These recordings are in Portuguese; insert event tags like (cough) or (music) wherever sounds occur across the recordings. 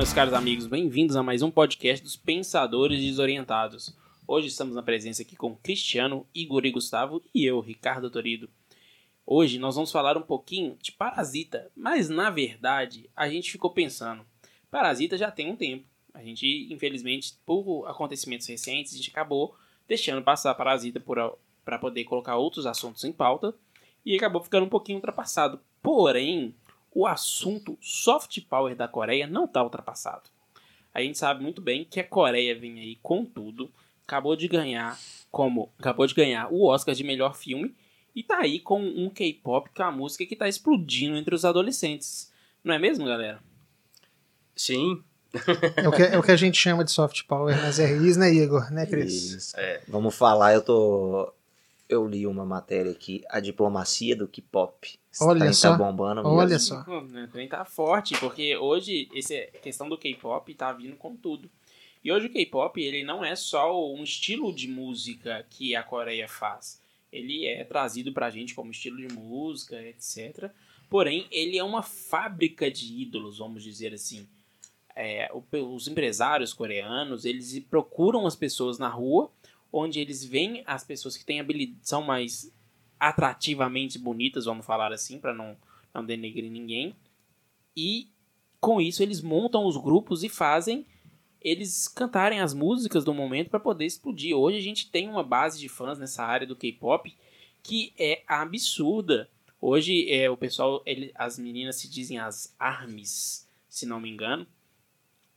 meus caros amigos, bem-vindos a mais um podcast dos Pensadores Desorientados. Hoje estamos na presença aqui com Cristiano, Igor e Gustavo e eu, Ricardo Torido. Hoje nós vamos falar um pouquinho de Parasita, mas na verdade a gente ficou pensando, Parasita já tem um tempo. A gente, infelizmente, por acontecimentos recentes, a gente acabou deixando passar Parasita para poder colocar outros assuntos em pauta e acabou ficando um pouquinho ultrapassado. Porém, o assunto soft power da Coreia não está ultrapassado. A gente sabe muito bem que a Coreia vem aí com tudo, acabou de ganhar como acabou de ganhar o Oscar de melhor filme e tá aí com um K-pop com a música que tá explodindo entre os adolescentes. Não é mesmo, galera? Sim. É o, que, é o que a gente chama de soft power nas RIs, né, Igor? Né, Cris? Isso. É. Vamos falar, eu tô. Eu li uma matéria aqui, a diplomacia do K-pop. Olha tá, só. Tá bombando mesmo. Olha só. Também tá forte, porque hoje essa questão do K-pop tá vindo com tudo. E hoje o K-pop ele não é só um estilo de música que a Coreia faz. Ele é trazido pra gente como estilo de música, etc. Porém, ele é uma fábrica de ídolos, vamos dizer assim. É, os empresários coreanos, eles procuram as pessoas na rua, onde eles veem as pessoas que têm habilidade, são mais atrativamente bonitas, vamos falar assim, para não, não denegrir ninguém. E com isso eles montam os grupos e fazem eles cantarem as músicas do momento para poder explodir. Hoje a gente tem uma base de fãs nessa área do K-pop que é absurda. Hoje é o pessoal, ele, as meninas se dizem as armies, se não me engano.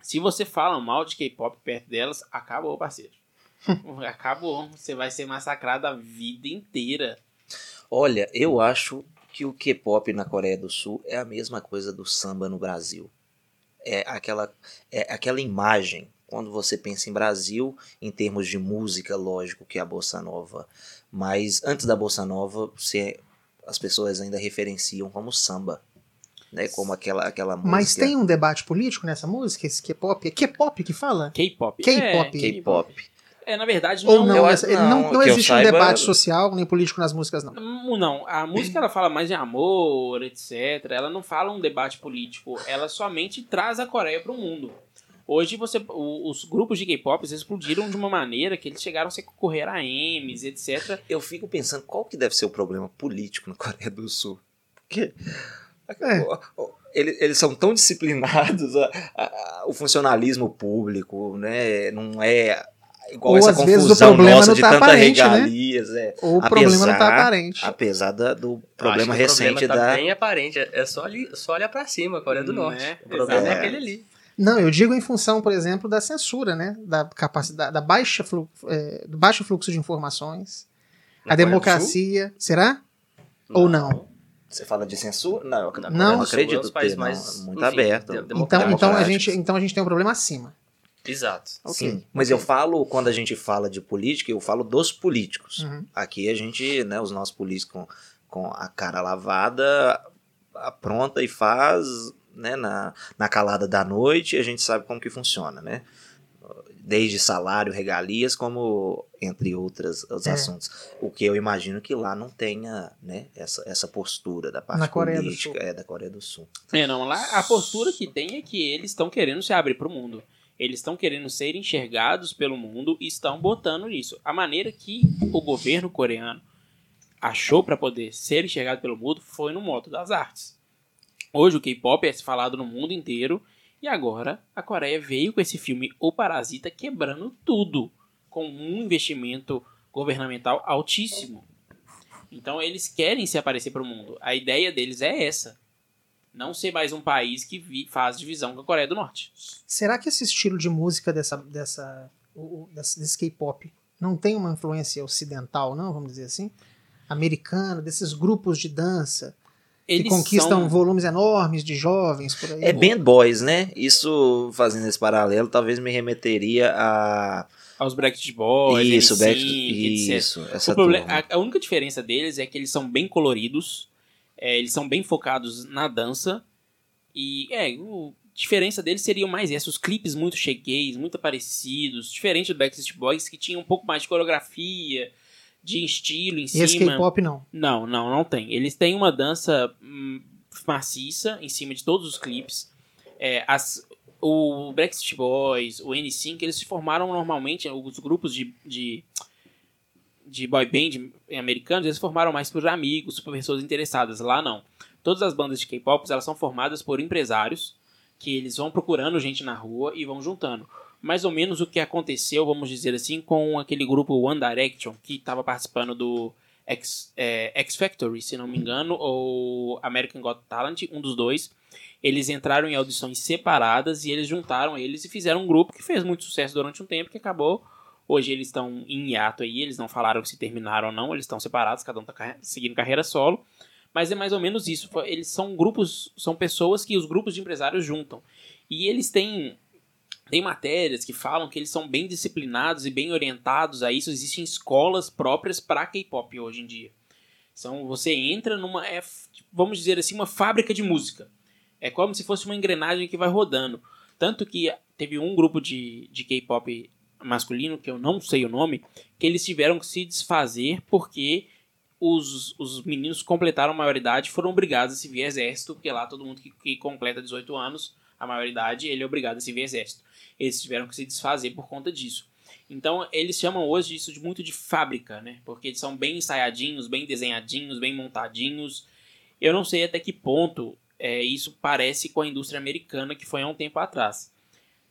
Se você fala mal de K-pop perto delas, acabou, parceiro. (laughs) acabou. Você vai ser massacrado a vida inteira. Olha, eu acho que o K-pop na Coreia do Sul é a mesma coisa do samba no Brasil. É aquela, é aquela imagem, quando você pensa em Brasil, em termos de música, lógico que é a Bossa Nova. Mas antes da Bossa Nova, você, as pessoas ainda referenciam como samba. Né, como aquela, aquela música. Mas tem um debate político nessa música, esse K-pop? É K-pop que fala? K-pop. K-pop. É, K-pop. É, na verdade, Ou não. não, eu essa- acho- não, não, não existe saiba- um debate social nem político nas músicas, não. Hum, Não, a música ela fala mais de amor, etc. Ela não fala um debate político. Ela somente traz a Coreia para o mundo. Hoje você, o- os grupos de K-pop eles explodiram de uma maneira que eles chegaram a se concorrer a M's, etc. Eu fico pensando qual que deve ser o problema político na Coreia do Sul. Porque É. o- o- ele- eles são tão disciplinados, a- a- a- o funcionalismo público, né? Não é igual Ou, essa às vezes, o confusão problema nossa não de tá tanta aparente, né? regalias. É. Ou o problema não tá Apesar- aparente. Apesar da- do problema que o recente problema tá da. bem aparente. É só, ali, só olhar pra cima, Coreia do Né? Norte. O problema é Exato. aquele ali. Não, eu digo em função, por exemplo, da censura, né? Da capacidade, da baixa flu, é, do baixo fluxo de informações, Na a Coreia democracia. Será? Ou não? Você fala de censura? Não, eu não, Não. Sul, é acredito os ter, países não. mais, muito enfim, aberto. de- Então, então, a democráticos. gente, então a gente tem um problema acima. Exato. Sim, mas eu falo, quando a gente fala de política, eu falo dos políticos. Uhum. Aqui a gente, né, os nossos políticos com, com a cara lavada, apronta e faz, né, na, na calada da noite, a gente sabe como que funciona, né? Desde salário, regalias, como entre outras, outros É. assuntos. O que eu imagino que lá não tenha, né, essa, essa postura da parte Na Coreia do política Sul. é, da Coreia do Sul. É, não, lá a postura que tem é que eles estão querendo se abrir para o mundo. Eles estão querendo ser enxergados pelo mundo e estão botando nisso. A maneira que o governo coreano achou para poder ser enxergado pelo mundo foi no modo das artes. Hoje o K-pop é falado no mundo inteiro e agora a Coreia veio com esse filme O Parasita quebrando tudo com um investimento governamental altíssimo. Então eles querem se aparecer para o mundo. A ideia deles é essa não ser mais um país que vi- faz divisão com a Coreia do Norte. Será que esse estilo de música dessa, dessa, o- desse, desse K-pop não tem uma influência ocidental, não? Vamos dizer assim? Americana, desses grupos de dança que Eles conquistam são- volumes enormes de jovens por aí. É Band Boys, né? Isso, fazendo esse paralelo, talvez me remeteria a... aos Backstreet Boys, isso, NSYNC, Back... etc. isso, essa O problema, turma. a, a única diferença deles é que eles são bem coloridos, é, eles são bem focados na dança e é, o a diferença deles seria mais essa, os clipes muito chegueis, muito parecidos, diferente do Backstreet Boys que tinha um pouco mais de coreografia, de estilo em E esse cima. K-pop não. Não, não, não tem. Eles têm uma dança hum, maciça em cima de todos os clipes. É, as, o Backstreet Boys, o N5, eles se formaram normalmente, os grupos de, de, de boy band americanos, eles formaram mais por amigos, por pessoas interessadas. Lá não. Todas as bandas de K-pop, elas são formadas por empresários, que eles vão procurando gente na rua e vão juntando. Mais ou menos o que aconteceu, vamos dizer assim, com aquele grupo One Direction, que estava participando do X, é, X Factory, se não me engano, ou American Got Talent, um dos dois eles entraram em audições separadas e eles juntaram eles e fizeram um grupo que fez muito sucesso durante um tempo que acabou. Hoje eles estão em hiato aí, eles não falaram se terminaram ou não, eles estão separados, cada um está seguindo carreira solo. Mas é mais ou menos isso. Eles são grupos, são pessoas que os grupos de empresários juntam. E eles têm tem matérias que falam que eles são bem disciplinados e bem orientados a isso. Existem escolas próprias para K-pop hoje em dia. Então você entra numa, é, vamos dizer assim, uma fábrica de música. É como se fosse uma engrenagem que vai rodando. Tanto que teve um grupo de, de K-pop masculino, que eu não sei o nome, que eles tiveram que se desfazer porque os, os meninos completaram a maioridade foram obrigados a se vir exército, porque lá todo mundo que, que completa 18 anos, a maioridade, ele é obrigado a se vir exército. Eles tiveram que se desfazer por conta disso. Então, eles chamam hoje isso de muito de fábrica, né? Porque eles são bem ensaiadinhos, bem desenhadinhos, bem montadinhos. Eu não sei até que ponto é, isso parece com a indústria americana que foi há um tempo atrás.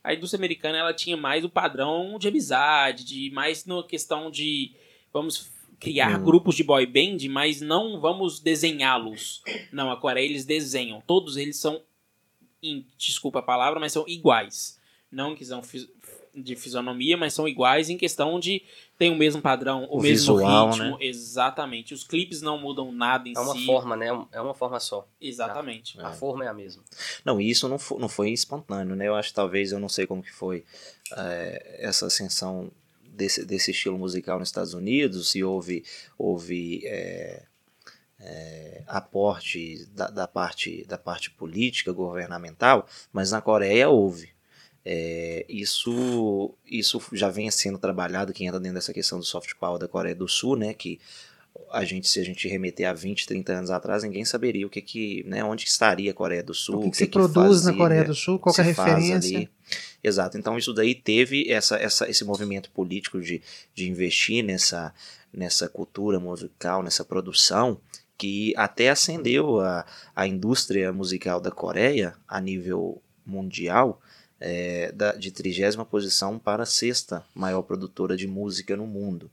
A indústria americana ela tinha mais o padrão de amizade, de mais na questão de vamos criar hum. grupos de boy band, mas não vamos desenhá-los. Não, a Coreia eles desenham. Todos eles são, desculpa a palavra, mas são iguais. Não que são de fisionomia, mas são iguais em questão de tem o mesmo padrão, o, o mesmo visual, ritmo, né? exatamente. Os clipes não mudam nada em si. É uma si. forma, né? É uma forma só. Exatamente. A, a forma é a mesma. Não, e isso não foi, não foi espontâneo, né? Eu acho que talvez, eu não sei como que foi é, essa ascensão desse, desse estilo musical nos Estados Unidos, se houve, houve é, é, aporte da, da, parte, da parte política, governamental, mas na Coreia houve. É, isso, isso já vem sendo trabalhado, quem entra dentro dessa questão do soft power da Coreia do Sul, né, que a gente, se a gente remeter a 20, 30 anos atrás, ninguém saberia o que que, né, onde estaria a Coreia do Sul, o que, que, que se que produz fazia, na Coreia do Sul, qual é a referência. Exato, então isso daí teve essa, essa, esse movimento político de, de investir nessa, nessa cultura musical, nessa produção, que até acendeu a, a indústria musical da Coreia a nível mundial, é, da, de trigésima posição para a sexta maior produtora de música no mundo.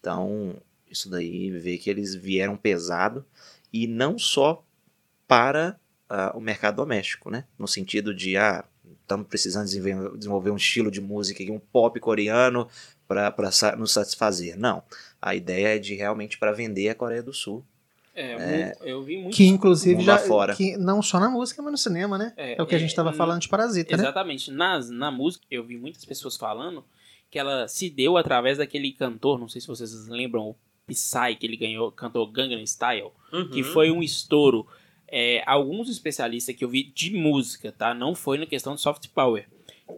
Então, isso daí vê que eles vieram pesado e não só para uh, o mercado doméstico, né? No sentido de, ah, estamos precisando desenvolver um estilo de música, um pop coreano para nos satisfazer. Não. A ideia é de realmente para vender a Coreia do Sul é, é, eu vi muito. Que inclusive já. Fora. Que não só na música, mas no cinema, né? É, é o que a gente estava é, falando de Parasita, exatamente. né? Exatamente. Na, na música, eu vi muitas pessoas falando que ela se deu através daquele cantor, não sei se vocês lembram, o Psy, que ele ganhou, cantou Gangnam Style, uhum. que foi um estouro. É, alguns especialistas que eu vi de música, tá? Não foi na questão de soft power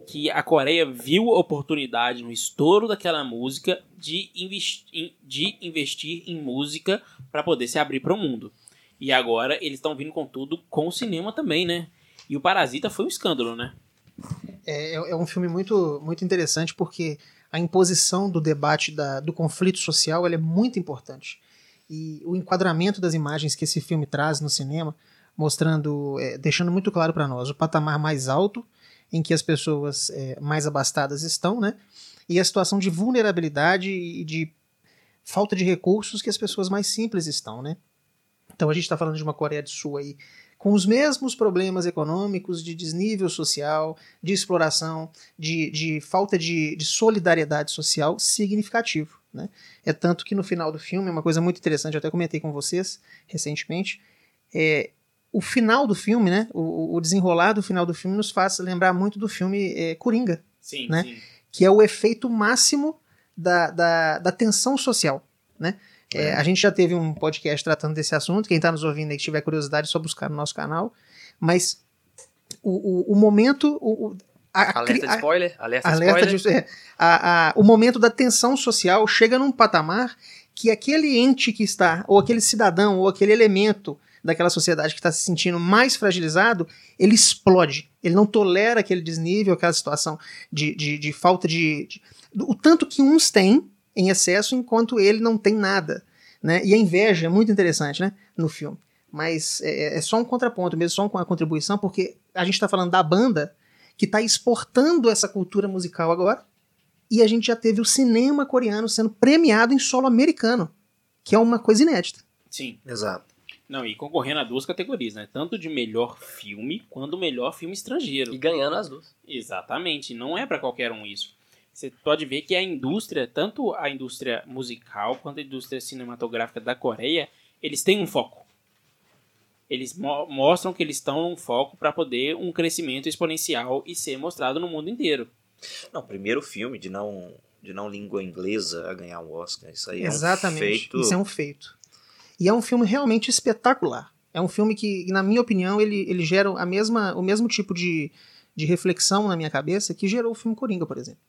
que a Coreia viu a oportunidade no estouro daquela música de, investi de investir em música para poder se abrir para o mundo. E agora eles estão vindo com tudo com o cinema também, né? E o Parasita foi um escândalo, né? É, é, é um filme muito, muito interessante porque a imposição do debate da, do conflito social é muito importante. E o enquadramento das imagens que esse filme traz no cinema, mostrando, é, deixando muito claro para nós o patamar mais alto em que as pessoas é, mais abastadas estão, né? E a situação de vulnerabilidade e de falta de recursos que as pessoas mais simples estão, né? Então a gente está falando de uma Coreia do Sul aí com os mesmos problemas econômicos, de desnível social, de exploração, de, de falta de, de solidariedade social significativo. Né? É tanto que no final do filme, uma coisa muito interessante, eu até comentei com vocês recentemente, é, o final do filme, né? O, o, desenrolar do final do filme nos faz lembrar muito do filme é, Coringa. Sim, né? Sim. Que é o efeito máximo da, da, da tensão social, né? É, a gente já teve um podcast tratando desse assunto. Quem está nos ouvindo e tiver curiosidade, é só buscar no nosso canal. Mas o, o, o momento. O, a, alerta de spoiler. Alerta, alerta spoiler. De, é, a, a, o momento da tensão social chega num patamar que aquele ente que está, ou aquele cidadão, ou aquele elemento daquela sociedade que está se sentindo mais fragilizado, ele explode. Ele não tolera aquele desnível, aquela situação de, de, de falta de, de, O tanto que uns têm em excesso, enquanto ele não tem nada. Né? E a inveja é muito interessante né, no filme. Mas é, é só um contraponto mesmo, só uma contribuição, porque a gente está falando da banda que está exportando essa cultura musical agora, e a gente já teve o cinema coreano sendo premiado em solo americano, que é uma coisa inédita. Sim. Exato. Não, e concorrendo a duas categorias, né? Tanto de melhor filme quanto melhor filme estrangeiro. E ganhando as duas. Exatamente, não é para qualquer um isso. Você pode ver que a indústria, tanto a indústria musical quanto a indústria cinematográfica da Coreia, eles têm um foco. Eles mo mostram que eles estão num foco para poder um crescimento exponencial e ser mostrado no mundo inteiro. Não, primeiro filme de não de não língua inglesa a ganhar um Oscar. Isso aí Exatamente. é um feito. Isso é um feito. E é um filme realmente espetacular. É um filme que, na minha opinião, ele, ele gera a mesma, o mesmo tipo de, de reflexão na minha cabeça que gerou o filme Coringa, por exemplo.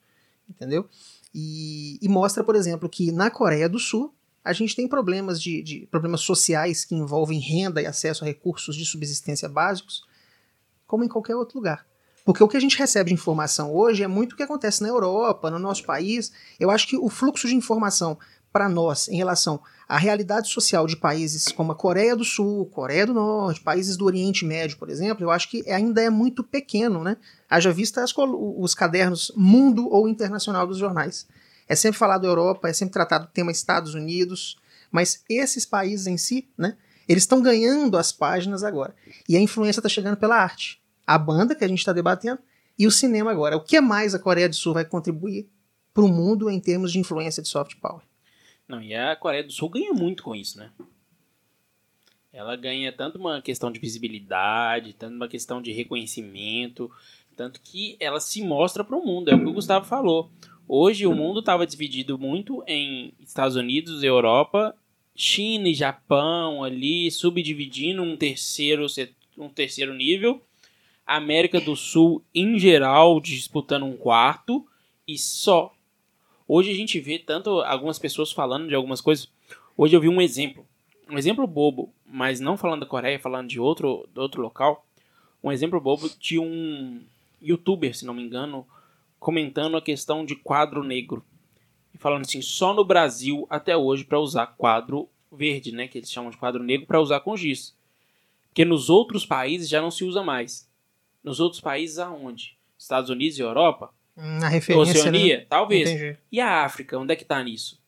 Entendeu? E, e mostra, por exemplo, que na Coreia do Sul a gente tem problemas de, de problemas sociais que envolvem renda e acesso a recursos de subsistência básicos, como em qualquer outro lugar. Porque o que a gente recebe de informação hoje é muito o que acontece na Europa, no nosso país. Eu acho que o fluxo de informação para nós em relação à realidade social de países como a Coreia do Sul, Coreia do Norte, países do Oriente Médio, por exemplo, eu acho que ainda é muito pequeno, né? Haja vista os cadernos mundo ou internacional dos jornais. É sempre falado Europa, é sempre tratado o tema Estados Unidos, mas esses países em si, né? Eles estão ganhando as páginas agora. E a influência está chegando pela arte a banda que a gente está debatendo e o cinema agora. O que mais a Coreia do Sul vai contribuir para o mundo em termos de influência de soft power? Não, e a Coreia do Sul ganha muito com isso, né? Ela ganha tanto uma questão de visibilidade, tanto uma questão de reconhecimento, tanto que ela se mostra para o mundo. É o que o Gustavo falou. Hoje o mundo estava dividido muito em Estados Unidos, Europa, China e Japão ali, subdividindo um terceiro, um terceiro nível América do Sul em geral disputando um quarto e só. Hoje a gente vê tanto algumas pessoas falando de algumas coisas. Hoje eu vi um exemplo, um exemplo bobo, mas não falando da Coreia, falando de outro, de outro local. Um exemplo bobo de um youtuber, se não me engano, comentando a questão de quadro negro. E falando assim, só no Brasil até hoje para usar quadro verde, né, que eles chamam de quadro negro, para usar com giz. Porque nos outros países já não se usa mais. Nos outros países aonde? Estados Unidos e Europa? Na referência. Oceania? Né? Talvez. Entendi. E a África? Onde é que tá nisso?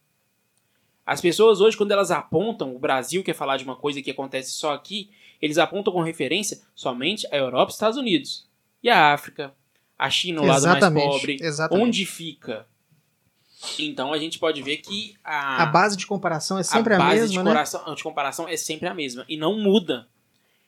As pessoas hoje, quando elas apontam, o Brasil quer falar de uma coisa que acontece só aqui, eles apontam com referência somente a Europa e Estados Unidos. E a África? A China, o lado Exatamente, mais pobre? exatamente. Onde fica? Então a gente pode ver que a, A base de comparação é sempre a, base mesma, de, né? de comparação é sempre a mesma e não muda.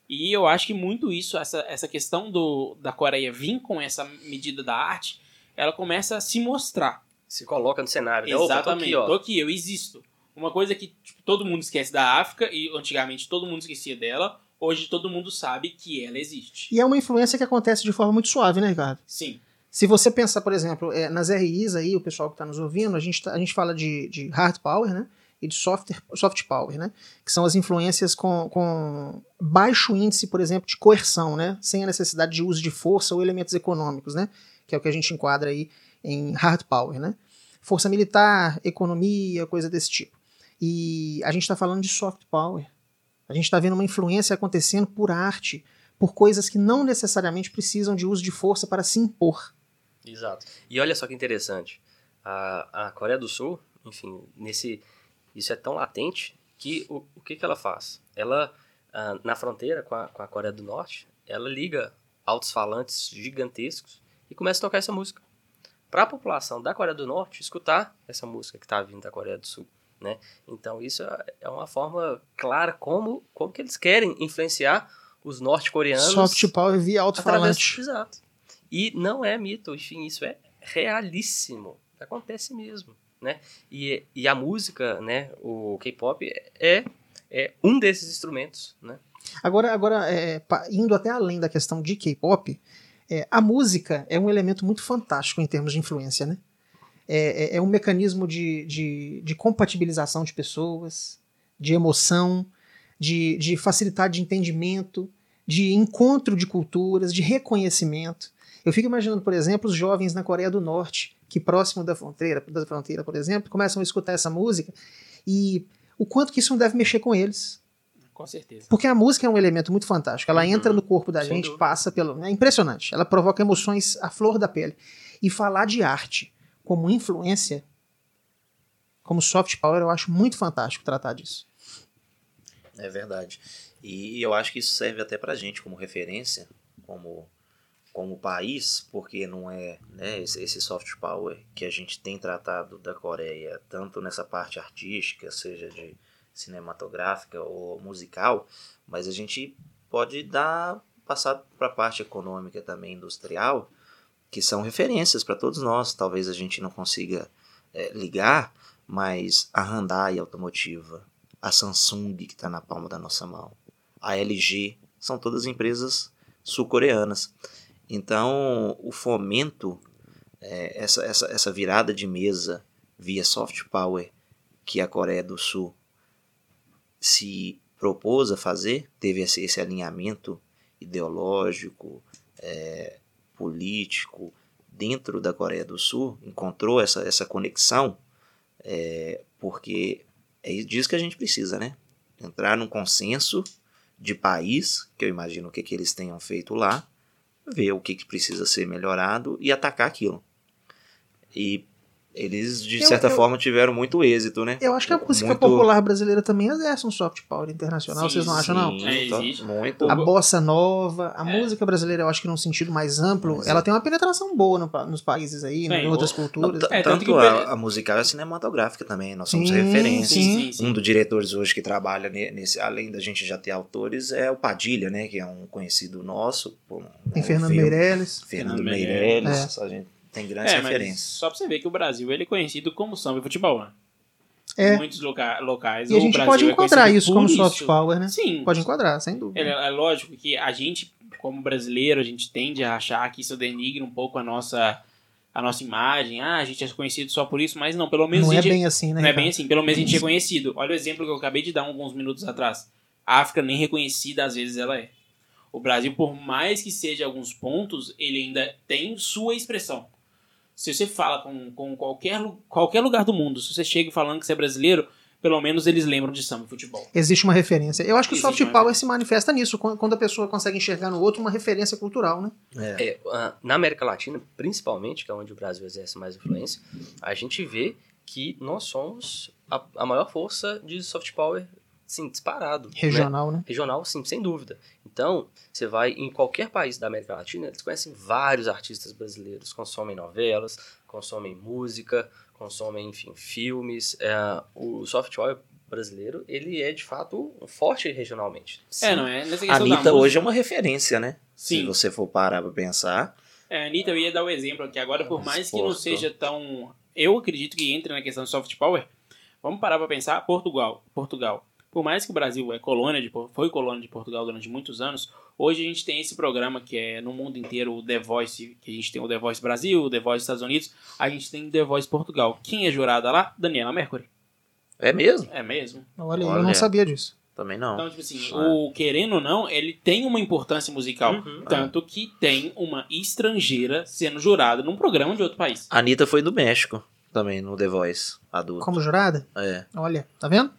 E eu acho que muito isso, essa, essa questão do, da Coreia vir com essa medida da arte, ela começa a se mostrar. Se coloca no cenário. né? Opa, tô Exatamente. aqui, ó. Tô aqui, eu existo. Uma coisa que tipo, todo mundo esquece da África, e antigamente todo mundo esquecia dela, hoje todo mundo sabe que ela existe. E é uma influência que acontece de forma muito suave, né, Ricardo? Sim. Se você pensar, por exemplo, é, nas RIs aí, o pessoal que está nos ouvindo, a gente, tá- a gente fala de, de hard power, né? E de soft, soft power, né? Que são as influências com, com baixo índice, por exemplo, de coerção, né? Sem a necessidade de uso de força ou elementos econômicos, né? Que é o que a gente enquadra aí em hard power, né? Força militar, economia, coisa desse tipo. E a gente está falando de soft power. A gente está vendo uma influência acontecendo por arte, por coisas que não necessariamente precisam de uso de força para se impor. Exato. E olha só que interessante. A, a Coreia do Sul, enfim, nesse isso é tão latente que o, o que, que ela faz? Ela, ah, na fronteira com a, com a Coreia do Norte, ela liga altos-falantes gigantescos e começa a tocar essa música. Para a população da Coreia do Norte escutar essa música que está vindo da Coreia do Sul. Né? Então isso é- é uma forma clara como, como que eles querem influenciar os norte-coreanos Soft power via alto-falante. Exato. E não é mito, enfim, isso é realíssimo. Acontece mesmo, né? E, e a música, né, o K-pop é, é um desses instrumentos, né? Agora, agora é, indo até além da questão de K-pop, é, a música é um elemento muito fantástico em termos de influência, né? É, é- é um mecanismo de, de, de compatibilização de pessoas, de emoção, de, de facilidade de entendimento, de encontro de culturas, de reconhecimento. Eu fico imaginando, por exemplo, os jovens na Coreia do Norte, que próximo da fronteira, da fronteira, por exemplo, começam a escutar essa música e o quanto que isso não deve mexer com eles. Com certeza. Porque a música é um elemento muito fantástico. Ela entra no corpo da Sem gente, dúvida. passa pelo. É impressionante. Ela provoca emoções à flor da pele. E falar de arte como influência, como soft power, eu acho muito fantástico tratar disso. É verdade. E eu acho que isso serve até pra gente como referência, como, como país, porque não é né, esse, esse soft power que a gente tem tratado da Coreia, tanto nessa parte artística, seja de cinematográfica ou musical, mas a gente pode dar passar para a parte econômica também industrial, que são referências para todos nós. Talvez a gente não consiga é, ligar, mas a Hyundai automotiva, a Samsung que está na palma da nossa mão, a LG, são todas empresas sul-coreanas. Então, o fomento, é, essa, essa, essa virada de mesa via soft power que a Coreia do Sul se propôs a fazer, teve esse, esse alinhamento ideológico, é, político dentro da Coreia do Sul, encontrou essa, essa conexão, é, porque é disso que a gente precisa, né? Entrar num consenso de país, que eu imagino o que, que eles tenham feito lá, ver o que, que precisa ser melhorado e atacar aquilo. E eles, de Eu- certa eu- forma, tiveram muito êxito, né? Eu acho que a música Muito- popular brasileira também exerce um soft power internacional, Sim, vocês não acham, não? Sim, É, to- existe. muito. A bossa nova, a É. música brasileira, eu acho que num sentido mais amplo, Mas ela é. tem uma penetração boa no nos países aí, Bem, em outras culturas. Não, É, tanto tanto que a, a musical e a cinematográfica também. Nós somos Sim, referência. sim. Um dos diretores hoje que trabalha ne- nesse, além da gente já ter autores, é o Padilha, né? Que é um conhecido nosso. pô, Tem um Fernando filme- Meirelles. Fernando Fernando Meirelles. Meirelles. A gente tem grandes É, referências. só pra você ver que o Brasil ele é conhecido como samba e futebol, né? É. Em muitos loca locais. E a gente Brasil pode é enquadrar conhecido isso como soft power, né? Sim. Pode enquadrar, sem dúvida. É, é lógico que a gente, como brasileiro, a gente tende a achar que isso denigra um pouco a nossa, a nossa imagem. Ah, a gente é conhecido só por isso, mas não, pelo menos Não é gente bem assim, né? não é bem assim, pelo menos a gente é conhecido. Olha o exemplo que eu acabei de dar alguns minutos atrás. A África nem reconhecida às vezes ela é. O Brasil, por mais que seja alguns pontos, ele ainda tem sua expressão. Se você fala com, com qualquer, qualquer lugar do mundo, se você chega falando que você é brasileiro, pelo menos eles lembram de samba e futebol. Existe uma referência. Eu acho que o soft power se manifesta nisso, quan- quando a pessoa consegue enxergar no outro uma referência cultural, né? É. É, na América Latina, principalmente, que é onde o Brasil exerce mais influência, a gente vê que nós somos a, a maior força de soft power, sim, disparado. né? Regional, né? Regional, sim, sem dúvida. Então, você vai em qualquer país da América Latina, eles conhecem vários artistas brasileiros, consomem novelas, consomem música, consomem, enfim, filmes. É, o soft power brasileiro, ele é, de fato, forte regionalmente. É, não é? Nessa A Anitta música- hoje é uma referência, né? Se Sim. você for parar pra pensar. É, Anitta, eu ia dar o exemplo aqui agora, por mais que não seja tão. Eu acredito que entre na questão de soft power. Vamos parar pra pensar Portugal. Portugal. Por mais que o Brasil é colônia de, foi colônia de Portugal durante muitos anos, hoje a gente tem esse programa que é no mundo inteiro o The Voice, que a gente tem o The Voice Brasil, o The Voice Estados Unidos, a gente tem o The Voice Portugal. Quem é jurada lá? Daniela Mercury. É mesmo? É mesmo? Olha, eu Olha. não sabia disso. Também não. Então, tipo assim, É. o querendo ou não, ele tem uma importância musical. Uhum. Tanto que tem uma estrangeira sendo jurada num programa de outro país. A Anitta foi do México também, no The Voice adulto. Como jurada? É. Olha, tá vendo?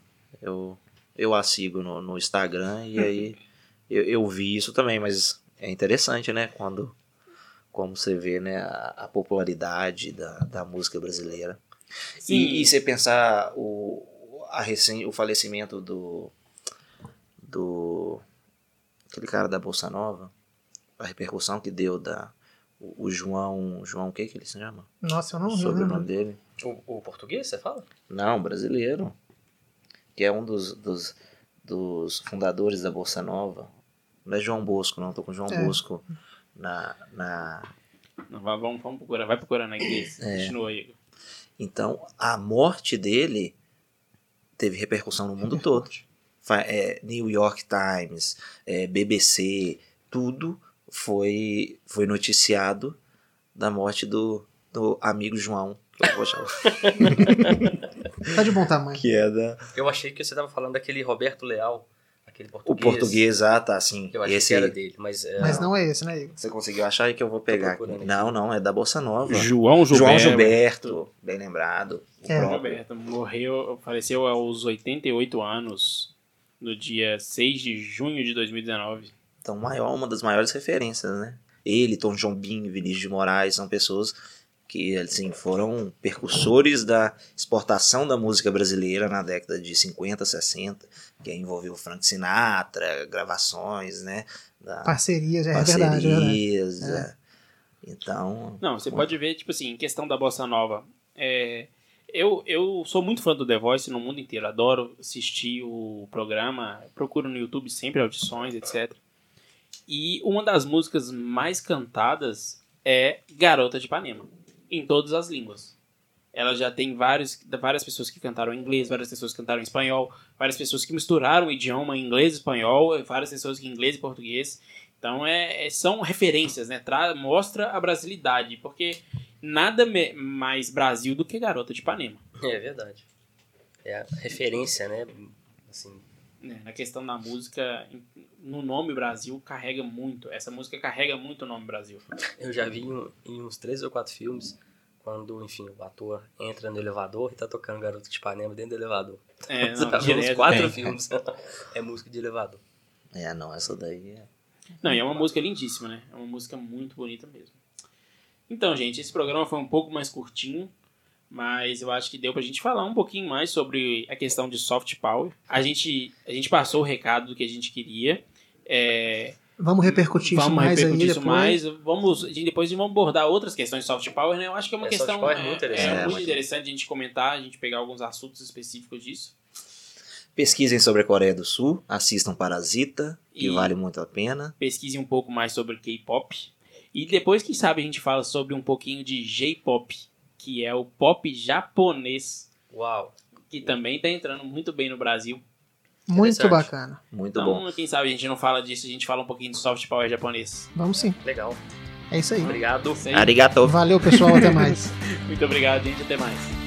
Eu, eu a sigo no, no Instagram e aí (laughs) eu, eu vi isso também, mas é interessante, né? Quando como você vê né, a, a popularidade da, da música brasileira. Sim. E, e você pensar o, a recém, o falecimento do. do. aquele cara da Bolsa Nova, a repercussão que deu da. O, o João. João o que que ele se chama? Nossa, eu não Sobre o lembro. nome dele. O, o português, você fala? Não, brasileiro. Que é um dos, dos, dos fundadores da Bolsa Nova. Não é João Bosco, não. Tô com João É. Bosco na, na. Não, vamos, vamos procurar, vai procurando aí. É. Continua aí. Então, a morte dele teve repercussão no mundo todo. É, New York Times, é, BBC, tudo foi, foi noticiado da morte do, do amigo João. que eu vou chamar, (laughs) Tá de bom tamanho. que é da. Eu achei que você estava falando daquele Roberto Leal, aquele O português. português, ah, tá, assim. Eu achei Esse que era aí. dele, mas... é, Mas não é esse, né, Igor? Você conseguiu achar aí que eu vou pegar? Não, não, é da Bolsa Nova. João Gilberto. João Gilberto, bem lembrado. É. próprio. Gilberto morreu, faleceu aos 88 anos, no dia 6 de junho de 2019. Então, maior, uma das maiores referências, né? Ele, Tom Jobim, Vinícius de Moraes, são pessoas que assim, foram percursores da exportação da música brasileira na década de 50, 60, que envolveu Frank Sinatra, gravações, né? Da Parcerias, é verdade, é verdade. parcerias. é. Então, Não, você pode ver, tipo assim, em questão da bossa nova. é, eu, eu sou muito fã do The Voice no mundo inteiro. Adoro assistir o programa. Procuro no YouTube sempre audições, etc. E uma das músicas mais cantadas é Garota de Ipanema. Em todas as línguas. Ela já tem vários, várias pessoas que cantaram em inglês, várias pessoas que cantaram em espanhol, várias pessoas que misturaram o idioma inglês e espanhol, várias pessoas que inglês e português. Então é, é- são referências, né? Tra mostra a brasilidade, porque nada mais Brasil do que Garota de Ipanema. É verdade. É a referência, né? Assim, né? Na questão da música, no nome Brasil carrega muito. Essa música carrega muito o nome Brasil. eu já vi em, em uns três ou quatro filmes, quando, enfim, o ator entra no elevador e tá tocando Garoto de Ipanema dentro do elevador. É, (laughs) não, Já vi uns quatro tem. filmes. é música de elevador. é, não, essa daí é. Não, e é uma música lindíssima, né? É uma música muito bonita mesmo. Então, gente, esse programa foi um pouco mais curtinho, mas eu acho que deu pra gente falar um pouquinho mais sobre a questão de soft power. A gente, a gente passou o recado do que a gente queria. É, Vamos repercutir isso vamos mais repercutir aí isso depois. mais. Vamos, a gente- depois vamos abordar outras questões de soft power, né? Eu acho que é uma É, soft questão power é é, muito é interessante. muito É, interessante a gente comentar, a gente pegar alguns assuntos específicos disso. Pesquisem sobre a Coreia do Sul, assistam Parasita, que E- vale muito a pena. pesquise um pouco mais sobre K-pop. E depois, quem sabe, a gente fala sobre um pouquinho de J-pop, que é o pop japonês, Uau! que também tá entrando muito bem no Brasil. Muito bacana. Muito bom. Então, quem sabe a gente não fala disso, a gente fala um pouquinho de soft power japonês. Vamos sim. Legal. É isso aí. Obrigado. Arigato. Valeu, pessoal. Até mais. (laughs) Muito obrigado, gente. Até mais.